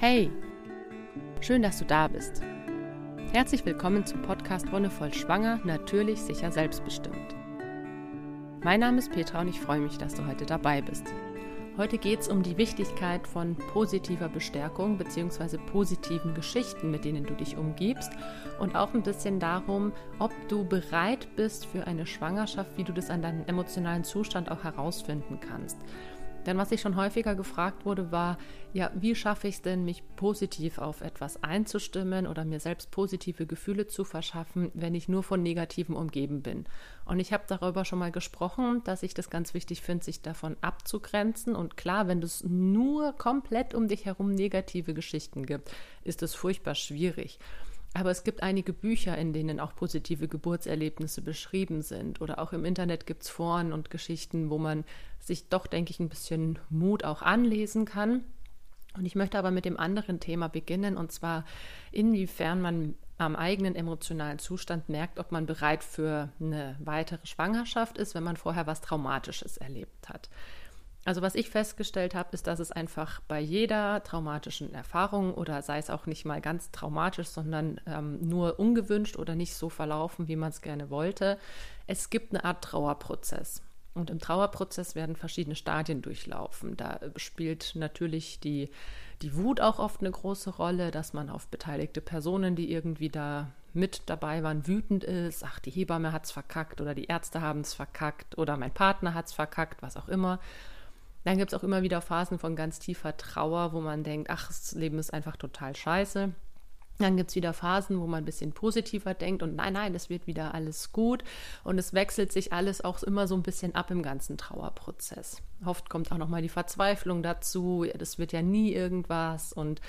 Hey, schön, dass du da bist. Herzlich willkommen zum Podcast Wonnevoll Schwanger, natürlich, sicher, selbstbestimmt. Mein Name ist Petra und ich freue mich, dass du heute dabei bist. Heute geht es um die Wichtigkeit von positiver Bestärkung bzw. positiven Geschichten, mit denen du dich umgibst und auch ein bisschen darum, ob du bereit bist für eine Schwangerschaft, wie du das an deinem emotionalen Zustand auch herausfinden kannst. Denn was ich schon häufiger gefragt wurde, war, ja, wie schaffe ich es denn, mich positiv auf etwas einzustimmen oder mir selbst positive Gefühle zu verschaffen, wenn ich nur von Negativen umgeben bin? Und ich habe darüber schon mal gesprochen, dass ich das ganz wichtig finde, sich davon abzugrenzen. Und klar, wenn es nur komplett um dich herum negative Geschichten gibt, ist es furchtbar schwierig. Aber es gibt einige Bücher, in denen auch positive Geburtserlebnisse beschrieben sind. Oder auch im Internet gibt es Foren und Geschichten, wo man sich doch, denke ich, ein bisschen Mut auch anlesen kann. Und ich möchte aber mit dem anderen Thema beginnen, und zwar inwiefern man am eigenen emotionalen Zustand merkt, ob man bereit für eine weitere Schwangerschaft ist, wenn man vorher was Traumatisches erlebt hat. Also was ich festgestellt habe, ist, dass es einfach bei jeder traumatischen Erfahrung oder sei es auch nicht mal ganz traumatisch, sondern ähm, nur ungewünscht oder nicht so verlaufen, wie man es gerne wollte, es gibt eine Art Trauerprozess. Und im Trauerprozess werden verschiedene Stadien durchlaufen. Da spielt natürlich die, die Wut auch oft eine große Rolle, dass man auf beteiligte Personen, die irgendwie da mit dabei waren, wütend ist. Ach, die Hebamme hat es verkackt oder die Ärzte haben es verkackt oder mein Partner hat es verkackt, was auch immer. Dann gibt es auch immer wieder Phasen von ganz tiefer Trauer, wo man denkt, ach, das Leben ist einfach total scheiße. Dann gibt es wieder Phasen, wo man ein bisschen positiver denkt und nein, nein, es wird wieder alles gut. Und es wechselt sich alles auch immer so ein bisschen ab im ganzen Trauerprozess. Oft kommt auch nochmal die Verzweiflung dazu, das wird ja nie irgendwas. Und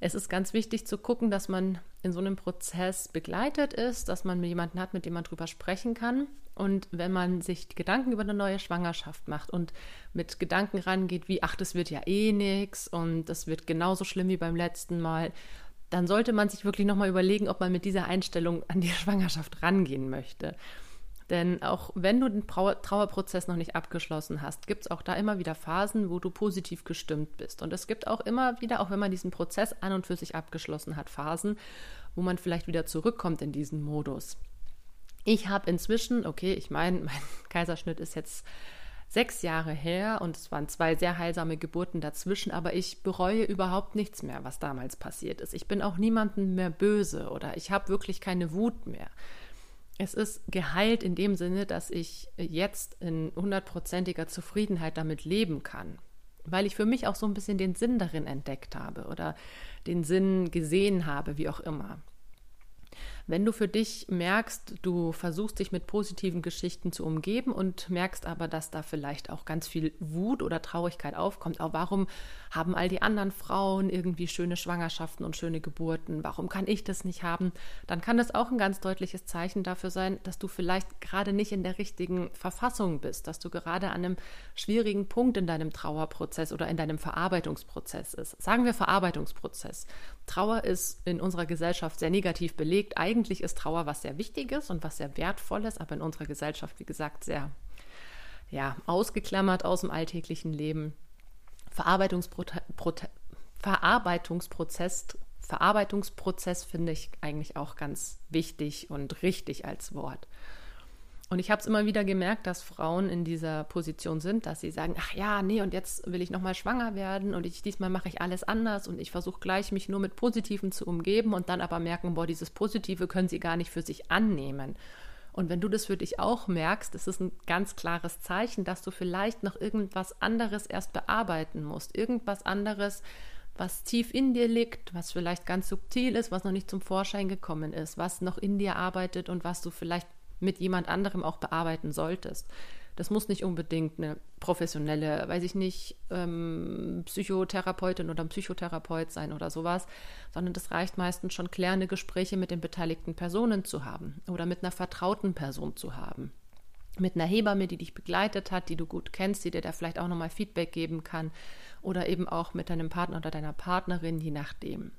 es ist ganz wichtig zu gucken, dass man in so einem Prozess begleitet ist, dass man jemanden hat, mit dem man drüber sprechen kann und wenn man sich Gedanken über eine neue Schwangerschaft macht und mit Gedanken rangeht, wie, ach, das wird ja eh nichts und das wird genauso schlimm wie beim letzten Mal, dann sollte man sich wirklich nochmal überlegen, ob man mit dieser Einstellung an die Schwangerschaft rangehen möchte. Denn auch wenn du den Trauerprozess noch nicht abgeschlossen hast, gibt es auch da immer wieder Phasen, wo du positiv gestimmt bist. Und es gibt auch immer wieder, auch wenn man diesen Prozess an und für sich abgeschlossen hat, Phasen, wo man vielleicht wieder zurückkommt in diesen Modus. Ich habe inzwischen, okay, ich meine, mein Kaiserschnitt ist jetzt sechs Jahre her und es waren zwei sehr heilsame Geburten dazwischen, aber ich bereue überhaupt nichts mehr, was damals passiert ist. Ich bin auch niemandem mehr böse oder ich habe wirklich keine Wut mehr. Es ist geheilt in dem Sinne, dass ich jetzt in hundertprozentiger Zufriedenheit damit leben kann, weil ich für mich auch so ein bisschen den Sinn darin entdeckt habe oder den Sinn gesehen habe, wie auch immer. Wenn du für dich merkst, du versuchst dich mit positiven Geschichten zu umgeben und merkst aber, dass da vielleicht auch ganz viel Wut oder Traurigkeit aufkommt, auch warum haben all die anderen Frauen irgendwie schöne Schwangerschaften und schöne Geburten, warum kann ich das nicht haben, dann kann das auch ein ganz deutliches Zeichen dafür sein, dass du vielleicht gerade nicht in der richtigen Verfassung bist, dass du gerade an einem schwierigen Punkt in deinem Trauerprozess oder in deinem Verarbeitungsprozess ist. Sagen wir Verarbeitungsprozess. Trauer ist in unserer Gesellschaft sehr negativ belegt. Eigentlich ist Trauer was sehr Wichtiges und was sehr Wertvolles, aber in unserer Gesellschaft, wie gesagt, sehr ja, ausgeklammert aus dem alltäglichen Leben. Verarbeitungsprozess, Verarbeitungsprozess finde ich eigentlich auch ganz wichtig und richtig als Wort. Und ich habe es immer wieder gemerkt, dass Frauen in dieser Position sind, dass sie sagen, ach ja, nee, und jetzt will ich nochmal schwanger werden und ich, diesmal mache ich alles anders und ich versuche gleich, mich nur mit Positiven zu umgeben und dann aber merken, boah, dieses Positive können sie gar nicht für sich annehmen. Und wenn du das für dich auch merkst, ist es ein ganz klares Zeichen, dass du vielleicht noch irgendwas anderes erst bearbeiten musst. Irgendwas anderes, was tief in dir liegt, was vielleicht ganz subtil ist, was noch nicht zum Vorschein gekommen ist, was noch in dir arbeitet und was du vielleicht mit jemand anderem auch bearbeiten solltest. Das muss nicht unbedingt eine professionelle, weiß ich nicht, ähm, Psychotherapeutin oder Psychotherapeut sein oder sowas, sondern das reicht meistens schon klärende Gespräche mit den beteiligten Personen zu haben oder mit einer vertrauten Person zu haben. Mit einer Hebamme, die dich begleitet hat, die du gut kennst, die dir da vielleicht auch nochmal Feedback geben kann oder eben auch mit deinem Partner oder deiner Partnerin, je nachdem.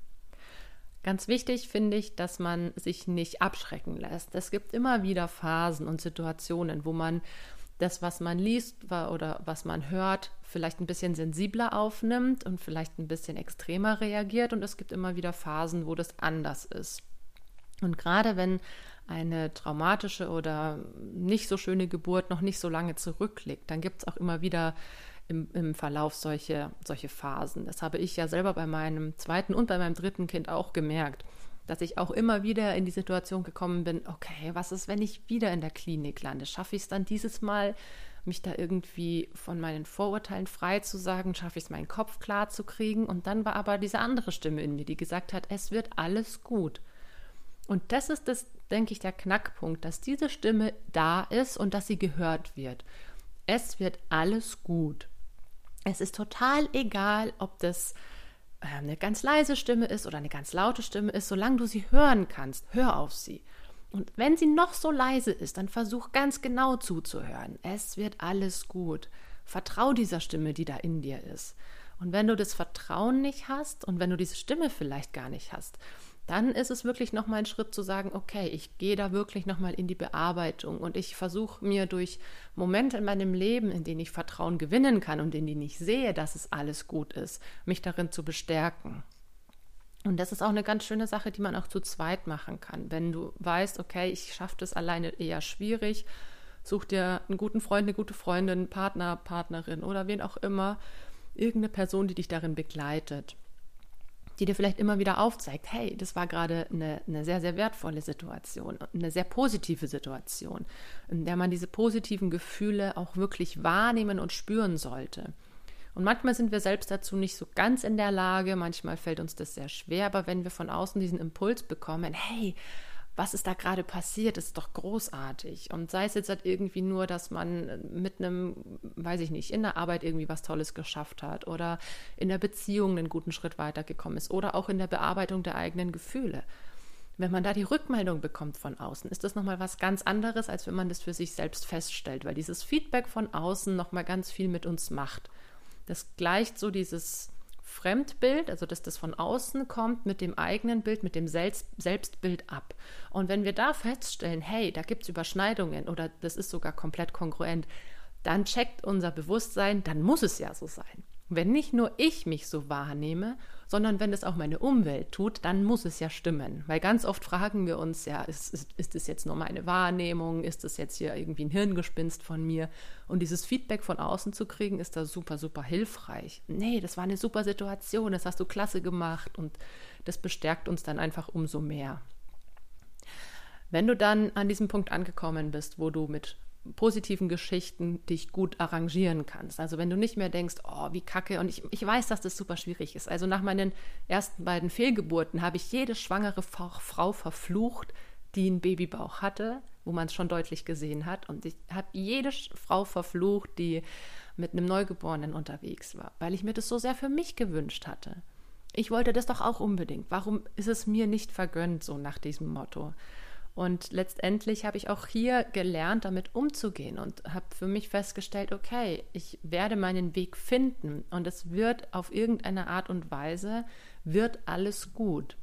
Ganz wichtig finde ich, dass man sich nicht abschrecken lässt. Es gibt immer wieder Phasen und Situationen, wo man das, was man liest oder was man hört, vielleicht ein bisschen sensibler aufnimmt und vielleicht ein bisschen extremer reagiert. Und es gibt immer wieder Phasen, wo das anders ist. Und gerade wenn eine traumatische oder nicht so schöne Geburt noch nicht so lange zurückliegt, dann gibt es auch immer wieder im, im Verlauf solche, solche Phasen. Das habe ich ja selber bei meinem zweiten und bei meinem dritten Kind auch gemerkt, dass ich auch immer wieder in die Situation gekommen bin, okay, was ist, wenn ich wieder in der Klinik lande? Schaffe ich es dann dieses Mal, mich da irgendwie von meinen Vorurteilen frei zu sagen? Schaffe ich es, meinen Kopf klar zu kriegen? Und dann war aber diese andere Stimme in mir, die gesagt hat, es wird alles gut. Und das ist das, denke ich, der Knackpunkt, dass diese Stimme da ist und dass sie gehört wird. Es wird alles gut. Es ist total egal, ob das äh, eine ganz leise Stimme ist oder eine ganz laute Stimme ist, solange du sie hören kannst, hör auf sie. Und wenn sie noch so leise ist, dann versuch ganz genau zuzuhören. Es wird alles gut. Vertrau dieser Stimme, die da in dir ist. Und wenn du das Vertrauen nicht hast und wenn du diese Stimme vielleicht gar nicht hast, dann ist es wirklich nochmal ein Schritt zu sagen, okay, ich gehe da wirklich nochmal in die Bearbeitung und ich versuche mir durch Momente in meinem Leben, in denen ich Vertrauen gewinnen kann und in denen ich sehe, dass es alles gut ist, mich darin zu bestärken. Und das ist auch eine ganz schöne Sache, die man auch zu zweit machen kann. Wenn du weißt, okay, ich schaffe das alleine eher schwierig, such dir einen guten Freund, eine gute Freundin, Partner, Partnerin oder wen auch immer, irgendeine Person, die dich darin begleitet die dir vielleicht immer wieder aufzeigt, hey, das war gerade eine, eine sehr, sehr wertvolle Situation, eine sehr positive Situation, in der man diese positiven Gefühle auch wirklich wahrnehmen und spüren sollte. Und manchmal sind wir selbst dazu nicht so ganz in der Lage, manchmal fällt uns das sehr schwer, aber wenn wir von außen diesen Impuls bekommen, hey, was ist da gerade passiert, ist doch großartig. Und sei es jetzt halt irgendwie nur, dass man mit einem, weiß ich nicht, in der Arbeit irgendwie was Tolles geschafft hat oder in der Beziehung einen guten Schritt weitergekommen ist oder auch in der Bearbeitung der eigenen Gefühle. Wenn man da die Rückmeldung bekommt von außen, ist das nochmal was ganz anderes, als wenn man das für sich selbst feststellt, weil dieses Feedback von außen nochmal ganz viel mit uns macht. Das gleicht so dieses Fremdbild, also dass das von außen kommt, mit dem eigenen Bild, mit dem Selbst Selbstbild ab. Und wenn wir da feststellen, hey, da gibt es Überschneidungen oder das ist sogar komplett kongruent, dann checkt unser Bewusstsein, dann muss es ja so sein. Wenn nicht nur ich mich so wahrnehme, sondern wenn es auch meine Umwelt tut, dann muss es ja stimmen. Weil ganz oft fragen wir uns, ja, ist, ist, ist es jetzt nur meine Wahrnehmung? Ist es jetzt hier irgendwie ein Hirngespinst von mir? Und dieses Feedback von außen zu kriegen, ist da super, super hilfreich. Nee, das war eine super Situation, das hast du klasse gemacht und das bestärkt uns dann einfach umso mehr. Wenn du dann an diesem Punkt angekommen bist, wo du mit positiven Geschichten dich gut arrangieren kannst. Also wenn du nicht mehr denkst, oh, wie kacke, und ich, ich weiß, dass das super schwierig ist. Also nach meinen ersten beiden Fehlgeburten habe ich jede schwangere Frau verflucht, die einen Babybauch hatte, wo man es schon deutlich gesehen hat. Und ich habe jede Frau verflucht, die mit einem Neugeborenen unterwegs war, weil ich mir das so sehr für mich gewünscht hatte. Ich wollte das doch auch unbedingt. Warum ist es mir nicht vergönnt, so nach diesem Motto? Und letztendlich habe ich auch hier gelernt, damit umzugehen und habe für mich festgestellt, okay, ich werde meinen Weg finden und es wird auf irgendeine Art und Weise, wird alles gut.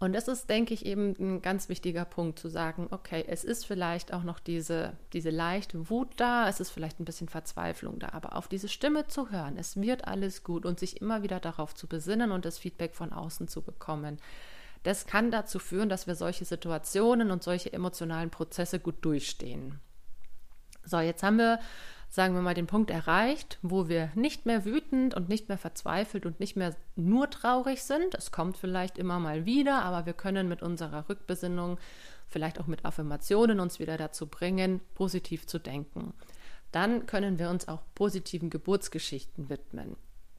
Und das ist, denke ich, eben ein ganz wichtiger Punkt zu sagen, okay, es ist vielleicht auch noch diese, diese leichte Wut da, es ist vielleicht ein bisschen Verzweiflung da, aber auf diese Stimme zu hören, es wird alles gut und sich immer wieder darauf zu besinnen und das Feedback von außen zu bekommen das kann dazu führen, dass wir solche Situationen und solche emotionalen Prozesse gut durchstehen. So, jetzt haben wir, sagen wir mal, den Punkt erreicht, wo wir nicht mehr wütend und nicht mehr verzweifelt und nicht mehr nur traurig sind. Es kommt vielleicht immer mal wieder, aber wir können mit unserer Rückbesinnung, vielleicht auch mit Affirmationen uns wieder dazu bringen, positiv zu denken. Dann können wir uns auch positiven Geburtsgeschichten widmen.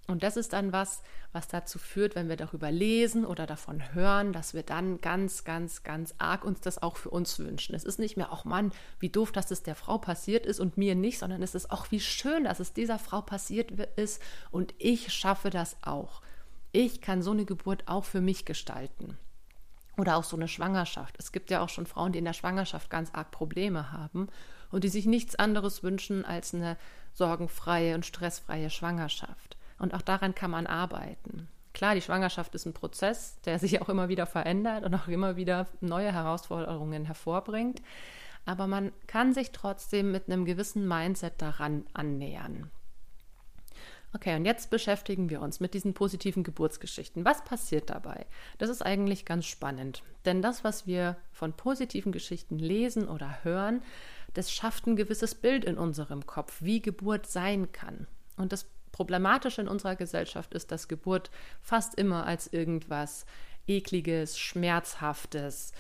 Und das ist dann was, was dazu führt, wenn wir darüber lesen oder davon hören, dass wir dann ganz, ganz, ganz arg uns das auch für uns wünschen. Es ist nicht mehr, ach Mann, wie doof, dass es der Frau passiert ist und mir nicht, sondern es ist auch, wie schön, dass es dieser Frau passiert ist und ich schaffe das auch. Ich kann so eine Geburt auch für mich gestalten. Oder auch so eine Schwangerschaft. Es gibt ja auch schon Frauen, die in der Schwangerschaft ganz arg Probleme haben und die sich nichts anderes wünschen als eine sorgenfreie und stressfreie Schwangerschaft. Und auch daran kann man arbeiten. Klar, die Schwangerschaft ist ein Prozess, der sich auch immer wieder verändert und auch immer wieder neue Herausforderungen hervorbringt. aber man kann sich trotzdem mit einem gewissen Mindset daran annähern. Okay, und jetzt beschäftigen wir uns mit diesen positiven Geburtsgeschichten. Was passiert dabei? Das ist eigentlich ganz spannend, denn das, was wir von positiven Geschichten lesen oder hören, das schafft ein gewisses Bild in unserem Kopf, wie Geburt sein kann. Und das Problematische in unserer Gesellschaft ist, dass Geburt fast immer als irgendwas ekliges, schmerzhaftes,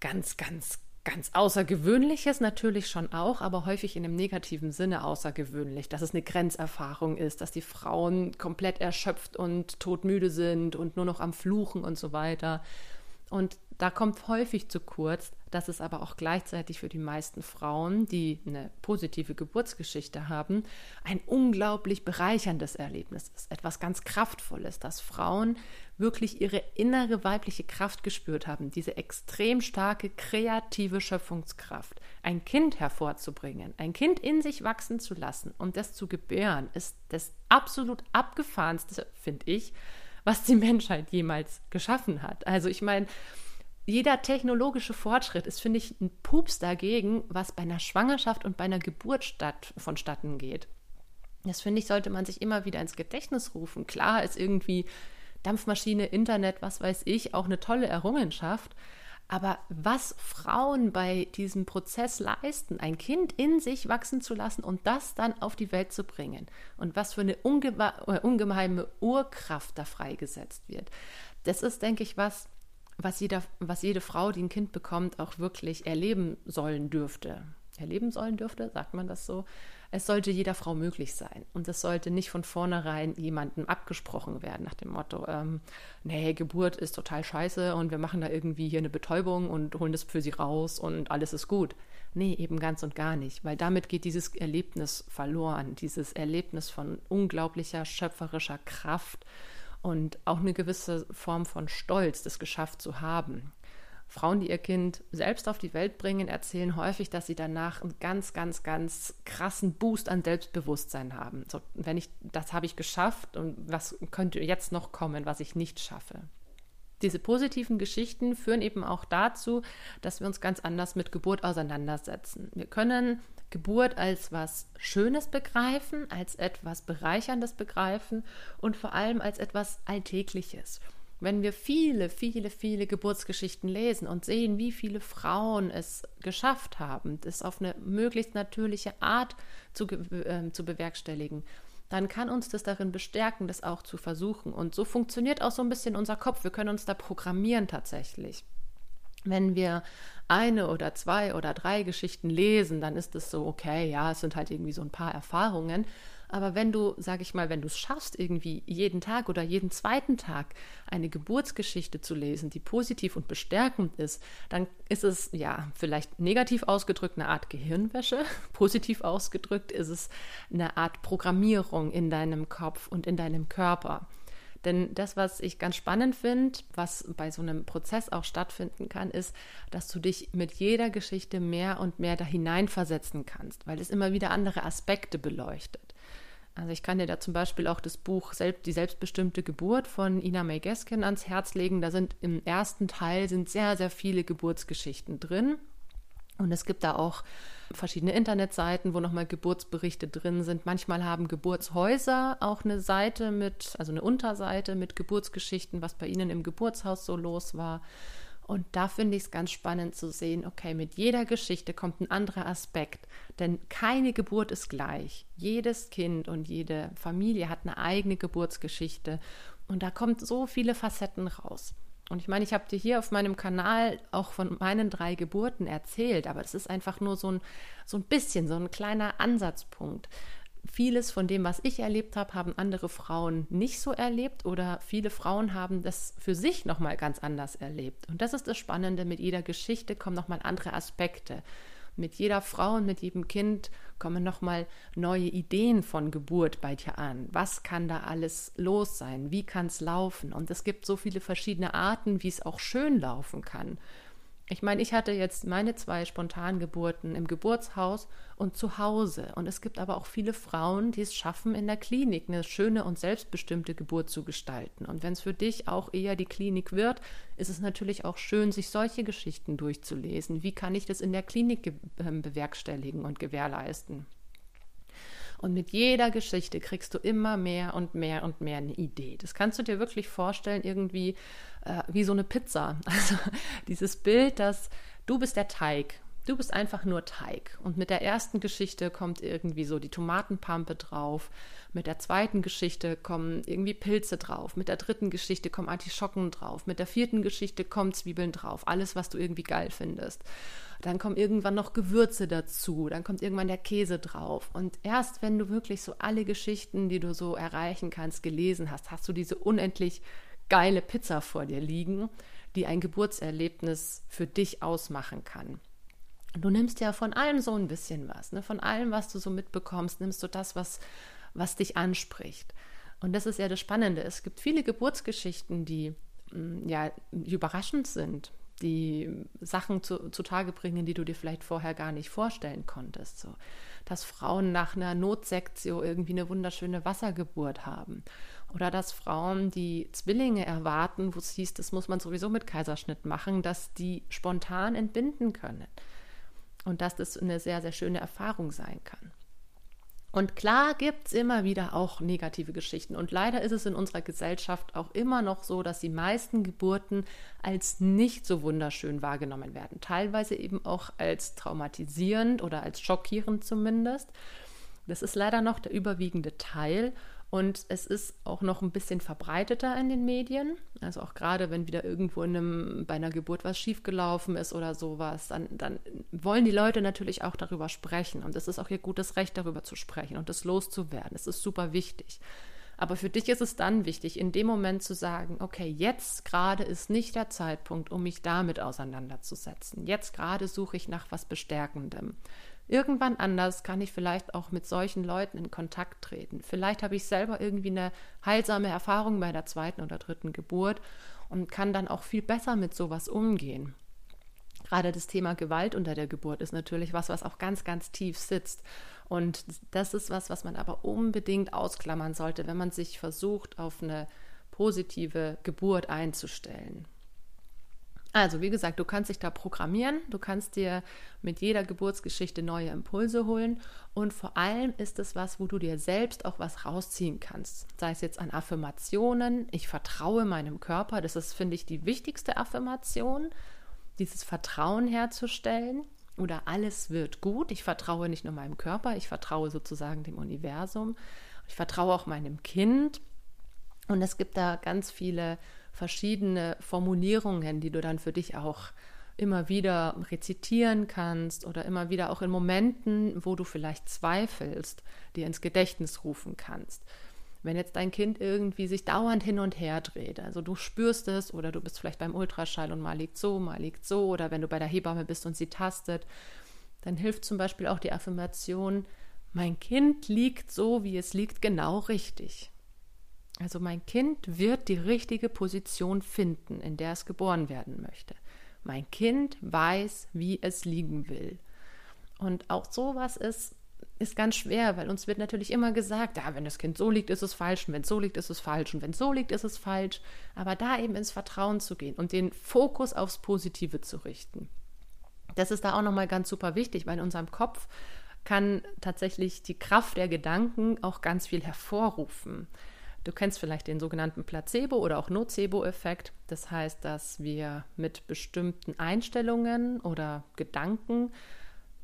ganz, ganz, ganz Außergewöhnliches natürlich schon auch, aber häufig in einem negativen Sinne außergewöhnlich, dass es eine Grenzerfahrung ist, dass die Frauen komplett erschöpft und todmüde sind und nur noch am Fluchen und so weiter. Und da kommt häufig zu kurz, dass es aber auch gleichzeitig für die meisten Frauen, die eine positive Geburtsgeschichte haben, ein unglaublich bereicherndes Erlebnis ist, etwas ganz Kraftvolles, dass Frauen wirklich ihre innere weibliche Kraft gespürt haben, diese extrem starke kreative Schöpfungskraft, ein Kind hervorzubringen, ein Kind in sich wachsen zu lassen und das zu gebären, ist das absolut abgefahrenste, finde ich, was die Menschheit jemals geschaffen hat. Also ich meine, jeder technologische Fortschritt ist, finde ich, ein Pups dagegen, was bei einer Schwangerschaft und bei einer Geburt statt, vonstatten geht. Das finde ich, sollte man sich immer wieder ins Gedächtnis rufen. Klar ist irgendwie Dampfmaschine, Internet, was weiß ich, auch eine tolle Errungenschaft. Aber was Frauen bei diesem Prozess leisten, ein Kind in sich wachsen zu lassen und das dann auf die Welt zu bringen und was für eine ungeme äh, ungeheime Urkraft da freigesetzt wird, das ist, denke ich, was, was, jeder, was jede Frau, die ein Kind bekommt, auch wirklich erleben sollen dürfte. Erleben sollen dürfte, sagt man das so. Es sollte jeder Frau möglich sein. Und es sollte nicht von vornherein jemandem abgesprochen werden, nach dem Motto, ähm, nee, Geburt ist total scheiße und wir machen da irgendwie hier eine Betäubung und holen das für sie raus und alles ist gut. Nee, eben ganz und gar nicht, weil damit geht dieses Erlebnis verloren, dieses Erlebnis von unglaublicher schöpferischer Kraft und auch eine gewisse Form von Stolz, das geschafft zu haben. Frauen, die ihr Kind selbst auf die Welt bringen, erzählen häufig, dass sie danach einen ganz, ganz, ganz krassen Boost an Selbstbewusstsein haben. So, wenn ich, das habe ich geschafft und was könnte jetzt noch kommen, was ich nicht schaffe. Diese positiven Geschichten führen eben auch dazu, dass wir uns ganz anders mit Geburt auseinandersetzen. Wir können Geburt als was Schönes begreifen, als etwas Bereicherndes begreifen und vor allem als etwas Alltägliches. Wenn wir viele, viele, viele Geburtsgeschichten lesen und sehen, wie viele Frauen es geschafft haben, das auf eine möglichst natürliche Art zu, äh, zu bewerkstelligen, dann kann uns das darin bestärken, das auch zu versuchen. Und so funktioniert auch so ein bisschen unser Kopf. Wir können uns da programmieren tatsächlich. Wenn wir eine oder zwei oder drei Geschichten lesen, dann ist es so, okay, ja, es sind halt irgendwie so ein paar Erfahrungen. Aber wenn du, sag ich mal, wenn du es schaffst, irgendwie jeden Tag oder jeden zweiten Tag eine Geburtsgeschichte zu lesen, die positiv und bestärkend ist, dann ist es ja vielleicht negativ ausgedrückt eine Art Gehirnwäsche. Positiv ausgedrückt ist es eine Art Programmierung in deinem Kopf und in deinem Körper. Denn das, was ich ganz spannend finde, was bei so einem Prozess auch stattfinden kann, ist, dass du dich mit jeder Geschichte mehr und mehr da hineinversetzen kannst, weil es immer wieder andere Aspekte beleuchtet. Also ich kann dir da zum Beispiel auch das Buch Die selbstbestimmte Geburt von Ina May Gaskin ans Herz legen. Da sind im ersten Teil sind sehr, sehr viele Geburtsgeschichten drin. Und es gibt da auch verschiedene Internetseiten, wo nochmal Geburtsberichte drin sind. Manchmal haben Geburtshäuser auch eine Seite mit, also eine Unterseite mit Geburtsgeschichten, was bei ihnen im Geburtshaus so los war. Und da finde ich es ganz spannend zu sehen, okay, mit jeder Geschichte kommt ein anderer Aspekt, denn keine Geburt ist gleich. Jedes Kind und jede Familie hat eine eigene Geburtsgeschichte und da kommt so viele Facetten raus. Und ich meine, ich habe dir hier auf meinem Kanal auch von meinen drei Geburten erzählt, aber es ist einfach nur so ein, so ein bisschen, so ein kleiner Ansatzpunkt vieles von dem, was ich erlebt habe, haben andere Frauen nicht so erlebt oder viele Frauen haben das für sich nochmal ganz anders erlebt. Und das ist das Spannende, mit jeder Geschichte kommen nochmal andere Aspekte. Mit jeder Frau und mit jedem Kind kommen nochmal neue Ideen von Geburt bei dir an. Was kann da alles los sein? Wie kann es laufen? Und es gibt so viele verschiedene Arten, wie es auch schön laufen kann. Ich meine, ich hatte jetzt meine zwei Spontangeburten im Geburtshaus und zu Hause. Und es gibt aber auch viele Frauen, die es schaffen, in der Klinik eine schöne und selbstbestimmte Geburt zu gestalten. Und wenn es für dich auch eher die Klinik wird, ist es natürlich auch schön, sich solche Geschichten durchzulesen. Wie kann ich das in der Klinik ähm, bewerkstelligen und gewährleisten? Und mit jeder Geschichte kriegst du immer mehr und mehr und mehr eine Idee. Das kannst du dir wirklich vorstellen, irgendwie äh, wie so eine Pizza. Also dieses Bild, dass du bist der Teig Du bist einfach nur Teig. Und mit der ersten Geschichte kommt irgendwie so die Tomatenpampe drauf. Mit der zweiten Geschichte kommen irgendwie Pilze drauf. Mit der dritten Geschichte kommen Artischocken drauf. Mit der vierten Geschichte kommen Zwiebeln drauf. Alles, was du irgendwie geil findest. Dann kommen irgendwann noch Gewürze dazu. Dann kommt irgendwann der Käse drauf. Und erst wenn du wirklich so alle Geschichten, die du so erreichen kannst, gelesen hast, hast du diese unendlich geile Pizza vor dir liegen, die ein Geburtserlebnis für dich ausmachen kann. Du nimmst ja von allem so ein bisschen was, ne? von allem, was du so mitbekommst, nimmst du das, was, was dich anspricht. Und das ist ja das Spannende. Es gibt viele Geburtsgeschichten, die mm, ja überraschend sind, die Sachen zu, zutage bringen, die du dir vielleicht vorher gar nicht vorstellen konntest. So, dass Frauen nach einer Notsektion irgendwie eine wunderschöne Wassergeburt haben. Oder dass Frauen, die Zwillinge erwarten, wo es hieß, das muss man sowieso mit Kaiserschnitt machen, dass die spontan entbinden können und dass das eine sehr, sehr schöne Erfahrung sein kann. Und klar gibt es immer wieder auch negative Geschichten. Und leider ist es in unserer Gesellschaft auch immer noch so, dass die meisten Geburten als nicht so wunderschön wahrgenommen werden. Teilweise eben auch als traumatisierend oder als schockierend zumindest. Das ist leider noch der überwiegende Teil. Und es ist auch noch ein bisschen verbreiteter in den Medien. Also auch gerade, wenn wieder irgendwo in einem, bei einer Geburt was schiefgelaufen ist oder sowas, dann, dann wollen die Leute natürlich auch darüber sprechen. Und es ist auch ihr gutes Recht, darüber zu sprechen und das loszuwerden. Es ist super wichtig. Aber für dich ist es dann wichtig, in dem Moment zu sagen, okay, jetzt gerade ist nicht der Zeitpunkt, um mich damit auseinanderzusetzen. Jetzt gerade suche ich nach was Bestärkendem. Irgendwann anders kann ich vielleicht auch mit solchen Leuten in Kontakt treten. Vielleicht habe ich selber irgendwie eine heilsame Erfahrung bei der zweiten oder dritten Geburt und kann dann auch viel besser mit sowas umgehen. Gerade das Thema Gewalt unter der Geburt ist natürlich was, was auch ganz, ganz tief sitzt. Und das ist was, was man aber unbedingt ausklammern sollte, wenn man sich versucht, auf eine positive Geburt einzustellen. Also, wie gesagt, du kannst dich da programmieren, du kannst dir mit jeder Geburtsgeschichte neue Impulse holen. Und vor allem ist es was, wo du dir selbst auch was rausziehen kannst. Sei es jetzt an Affirmationen, ich vertraue meinem Körper, das ist, finde ich, die wichtigste Affirmation, dieses Vertrauen herzustellen. Oder alles wird gut. Ich vertraue nicht nur meinem Körper, ich vertraue sozusagen dem Universum, ich vertraue auch meinem Kind. Und es gibt da ganz viele verschiedene Formulierungen, die du dann für dich auch immer wieder rezitieren kannst oder immer wieder auch in Momenten, wo du vielleicht zweifelst, dir ins Gedächtnis rufen kannst. Wenn jetzt dein Kind irgendwie sich dauernd hin und her dreht, also du spürst es oder du bist vielleicht beim Ultraschall und mal liegt so, mal liegt so oder wenn du bei der Hebamme bist und sie tastet, dann hilft zum Beispiel auch die Affirmation, mein Kind liegt so, wie es liegt, genau richtig. Also mein Kind wird die richtige Position finden, in der es geboren werden möchte. Mein Kind weiß, wie es liegen will. Und auch sowas ist, ist ganz schwer, weil uns wird natürlich immer gesagt, ja, wenn das Kind so liegt, ist es falsch, und wenn es so liegt, ist es falsch, und wenn es so liegt, ist es falsch. Aber da eben ins Vertrauen zu gehen und den Fokus aufs Positive zu richten. Das ist da auch nochmal ganz super wichtig, weil in unserem Kopf kann tatsächlich die Kraft der Gedanken auch ganz viel hervorrufen. Du kennst vielleicht den sogenannten Placebo- oder auch Nocebo-Effekt. Das heißt, dass wir mit bestimmten Einstellungen oder Gedanken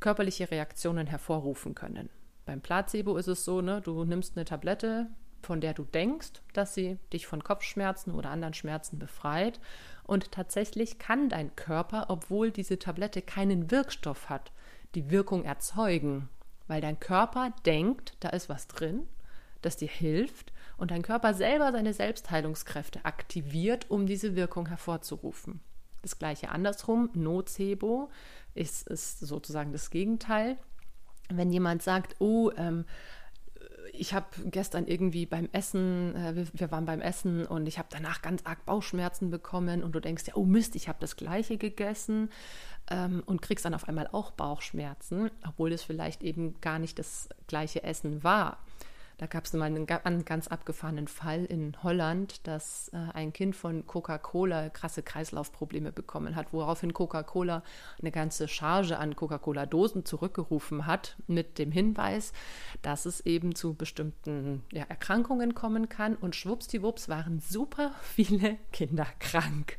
körperliche Reaktionen hervorrufen können. Beim Placebo ist es so, ne, du nimmst eine Tablette, von der du denkst, dass sie dich von Kopfschmerzen oder anderen Schmerzen befreit. Und tatsächlich kann dein Körper, obwohl diese Tablette keinen Wirkstoff hat, die Wirkung erzeugen, weil dein Körper denkt, da ist was drin, das dir hilft und dein Körper selber seine Selbstheilungskräfte aktiviert, um diese Wirkung hervorzurufen. Das gleiche andersrum, Nocebo ist, ist sozusagen das Gegenteil. Wenn jemand sagt, oh, ähm, ich habe gestern irgendwie beim Essen, äh, wir, wir, waren beim Essen und ich habe danach ganz arg Bauchschmerzen bekommen und du denkst ja, oh Mist, ich habe das gleiche gegessen ähm, und kriegst dann auf einmal auch Bauchschmerzen, obwohl es vielleicht eben gar nicht das gleiche Essen war. Da gab es mal einen, einen, ganz abgefahrenen Fall in Holland, dass äh, ein Kind von Coca-Cola krasse Kreislaufprobleme bekommen hat, woraufhin Coca-Cola eine ganze Charge an Coca-Cola-Dosen zurückgerufen hat mit dem Hinweis, dass es eben zu bestimmten ja, Erkrankungen kommen kann. Und schwuppsdiwupps waren super viele Kinder krank.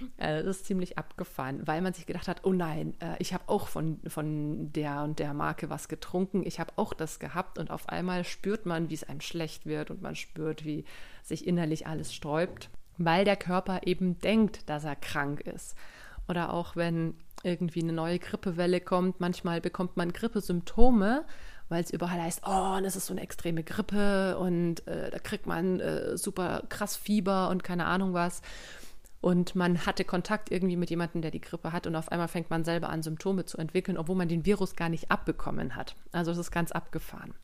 Äh, das ist ziemlich abgefahren, weil man sich gedacht hat, oh nein, äh, ich habe auch von, von der und der Marke was getrunken, ich habe auch das gehabt und auf einmal spürt man, wie es einem schlecht wird und man spürt, wie sich innerlich alles sträubt, weil der Körper eben denkt, dass er krank ist. Oder auch wenn irgendwie eine neue Grippewelle kommt, manchmal bekommt man Grippesymptome weil es überall heißt, oh, das ist so eine extreme Grippe und äh, da kriegt man äh, super krass Fieber und keine Ahnung was und man hatte Kontakt irgendwie mit jemandem, der die Grippe hat und auf einmal fängt man selber an, Symptome zu entwickeln, obwohl man den Virus gar nicht abbekommen hat. Also das ist ganz abgefahren.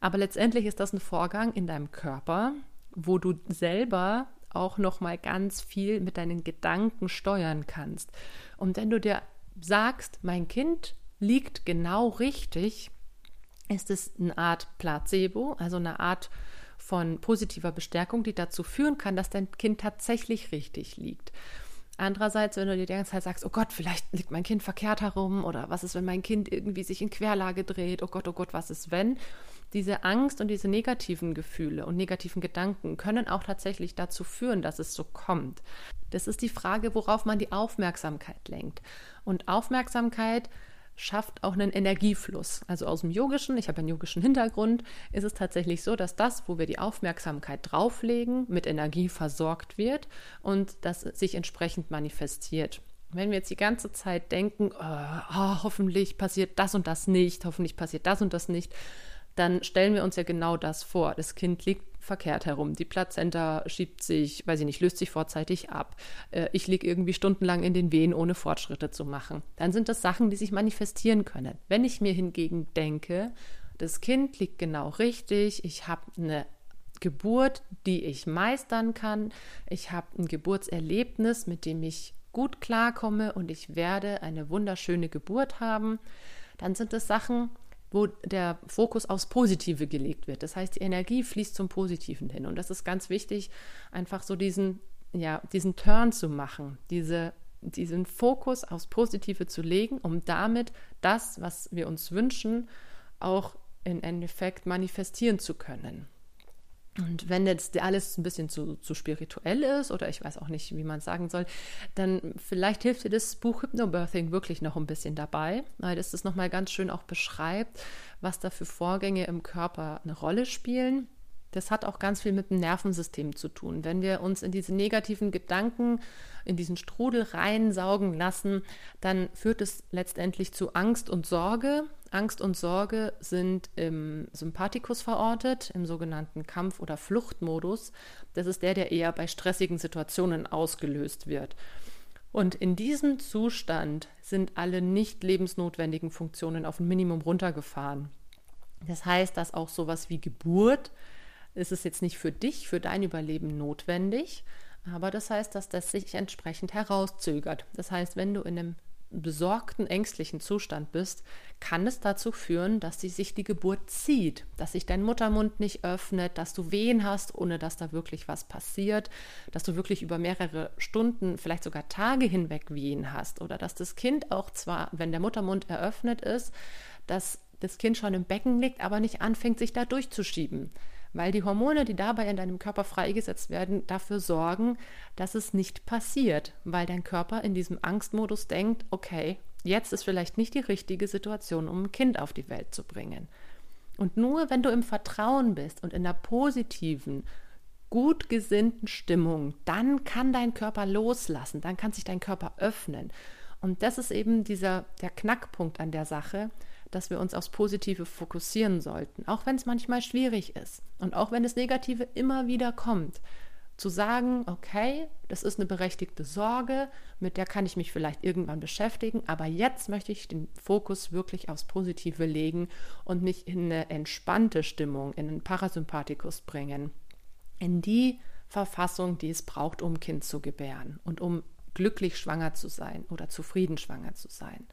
Aber letztendlich ist das ein Vorgang in deinem Körper, wo du selber auch noch mal ganz viel mit deinen Gedanken steuern kannst. Und wenn du dir sagst, mein Kind liegt genau richtig, ist es eine Art Placebo, also eine Art von positiver Bestärkung, die dazu führen kann, dass dein Kind tatsächlich richtig liegt. Andererseits, wenn du dir die ganze Zeit sagst, oh Gott, vielleicht liegt mein Kind verkehrt herum oder was ist, wenn mein Kind irgendwie sich in Querlage dreht, oh Gott, oh Gott, was ist, wenn? Diese Angst und diese negativen Gefühle und negativen Gedanken können auch tatsächlich dazu führen, dass es so kommt. Das ist die Frage, worauf man die Aufmerksamkeit lenkt. Und Aufmerksamkeit schafft auch einen Energiefluss. Also aus dem Yogischen, ich habe einen yogischen Hintergrund, ist es tatsächlich so, dass das, wo wir die Aufmerksamkeit drauflegen, mit Energie versorgt wird und das sich entsprechend manifestiert. Wenn wir jetzt die ganze Zeit denken, oh, hoffentlich passiert das und das nicht, hoffentlich passiert das und das nicht, dann stellen wir uns ja genau das vor. Das Kind liegt verkehrt herum. Die Plazenta schiebt sich, weiß ich nicht, löst sich vorzeitig ab. Äh, ich liege irgendwie stundenlang in den Wehen, ohne Fortschritte zu machen. Dann sind das Sachen, die sich manifestieren können. Wenn ich mir hingegen denke, das Kind liegt genau richtig, ich habe eine Geburt, die ich meistern kann, ich habe ein Geburtserlebnis, mit dem ich gut klarkomme und ich werde eine wunderschöne Geburt haben, dann sind das Sachen, wo der Fokus aufs Positive gelegt wird. Das heißt, die Energie fließt zum Positiven hin. Und das ist ganz wichtig, einfach so diesen, ja, diesen Turn zu machen, diese, diesen Fokus aufs Positive zu legen, um damit das, was wir uns wünschen, auch im Endeffekt manifestieren zu können. Und wenn jetzt alles ein bisschen zu, zu spirituell ist oder ich weiß auch nicht, wie man es sagen soll, dann vielleicht hilft dir das Buch Hypnobirthing wirklich noch ein bisschen dabei, weil es das nochmal ganz schön auch beschreibt, was da für Vorgänge im Körper eine Rolle spielen. Das hat auch ganz viel mit dem Nervensystem zu tun. Wenn wir uns in diese negativen Gedanken, in diesen Strudel reinsaugen lassen, dann führt es letztendlich zu Angst und Sorge. Angst und Sorge sind im Sympathikus verortet, im sogenannten Kampf- oder Fluchtmodus. Das ist der, der eher bei stressigen Situationen ausgelöst wird. Und in diesem Zustand sind alle nicht lebensnotwendigen Funktionen auf ein Minimum runtergefahren. Das heißt, dass auch sowas wie Geburt ist es jetzt nicht für dich, für dein Überleben notwendig, aber das heißt, dass das sich entsprechend herauszögert. Das heißt, wenn du in einem besorgten, ängstlichen Zustand bist, kann es dazu führen, dass die, sich die Geburt zieht, dass sich dein Muttermund nicht öffnet, dass du Wehen hast, ohne dass da wirklich was passiert, dass du wirklich über mehrere Stunden, vielleicht sogar Tage hinweg Wehen hast oder dass das Kind auch zwar, wenn der Muttermund eröffnet ist, dass das Kind schon im Becken liegt, aber nicht anfängt, sich da durchzuschieben weil die Hormone, die dabei in deinem Körper freigesetzt werden, dafür sorgen, dass es nicht passiert, weil dein Körper in diesem Angstmodus denkt, okay, jetzt ist vielleicht nicht die richtige Situation, um ein Kind auf die Welt zu bringen. Und nur wenn du im Vertrauen bist und in der positiven, gut gesinnten Stimmung, dann kann dein Körper loslassen, dann kann sich dein Körper öffnen. Und das ist eben dieser der Knackpunkt an der Sache, dass wir uns aufs Positive fokussieren sollten, auch wenn es manchmal schwierig ist und auch wenn das Negative immer wieder kommt. zu sagen, okay, das ist eine berechtigte Sorge, mit der kann ich mich vielleicht irgendwann beschäftigen, aber jetzt möchte ich den Fokus wirklich aufs Positive legen und mich in eine entspannte Stimmung, in einen Parasympathikus bringen, in die Verfassung, die es braucht, um Kind zu gebären und um glücklich schwanger zu sein oder zufrieden schwanger zu sein.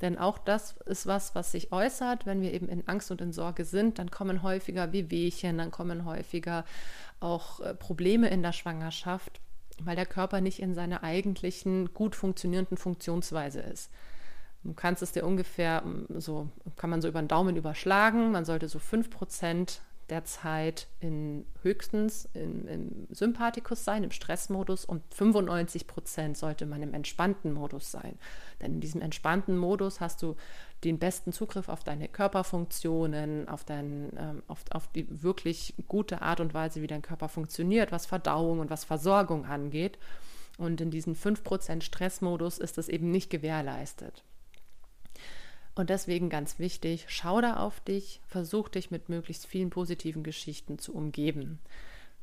Denn auch das ist was, was sich äußert, wenn wir eben in Angst und in Sorge sind, dann kommen häufiger Wehwehchen, dann kommen häufiger auch äh, Probleme in der Schwangerschaft, weil der Körper nicht in seiner eigentlichen gut funktionierenden Funktionsweise ist. Du kannst es dir ungefähr so, kann man so über den Daumen überschlagen. Man sollte so 5% der Zeit in höchstens im, im Sympathikus sein, im Stressmodus und 95 Prozent sollte man im entspannten Modus sein. Denn in diesem entspannten Modus hast du den besten Zugriff auf deine Körperfunktionen, auf, dein, ähm, auf, auf die wirklich gute Art und Weise, wie dein Körper funktioniert, was Verdauung und was Versorgung angeht. Und in diesem 5% Stressmodus ist das eben nicht gewährleistet. Und deswegen ganz wichtig, schau da auf dich, versuch dich mit möglichst vielen positiven Geschichten zu umgeben.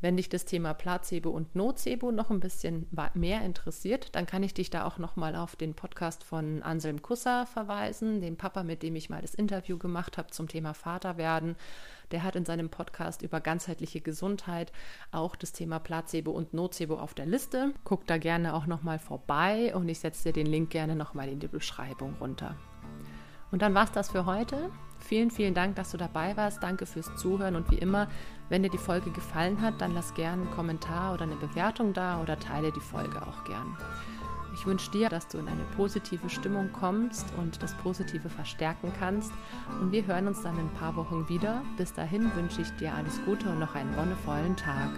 Wenn dich das Thema Placebo und Nocebo noch ein bisschen mehr interessiert, dann kann ich dich da auch noch mal auf den Podcast von Anselm Kusser verweisen, dem Papa, mit dem ich mal das Interview gemacht habe zum Thema Vaterwerden. Der hat in seinem Podcast über ganzheitliche Gesundheit auch das Thema Placebo und Nocebo auf der Liste. Guck da gerne auch noch mal vorbei und ich setze dir den Link gerne noch mal in die Beschreibung runter. Und dann war es das für heute. Vielen, vielen Dank, dass du dabei warst. Danke fürs Zuhören. Und wie immer, wenn dir die Folge gefallen hat, dann lass gerne einen Kommentar oder eine Bewertung da oder teile die Folge auch gern. Ich wünsche dir, dass du in eine positive Stimmung kommst und das Positive verstärken kannst. Und wir hören uns dann in ein paar Wochen wieder. Bis dahin wünsche ich dir alles Gute und noch einen wonnevollen Tag.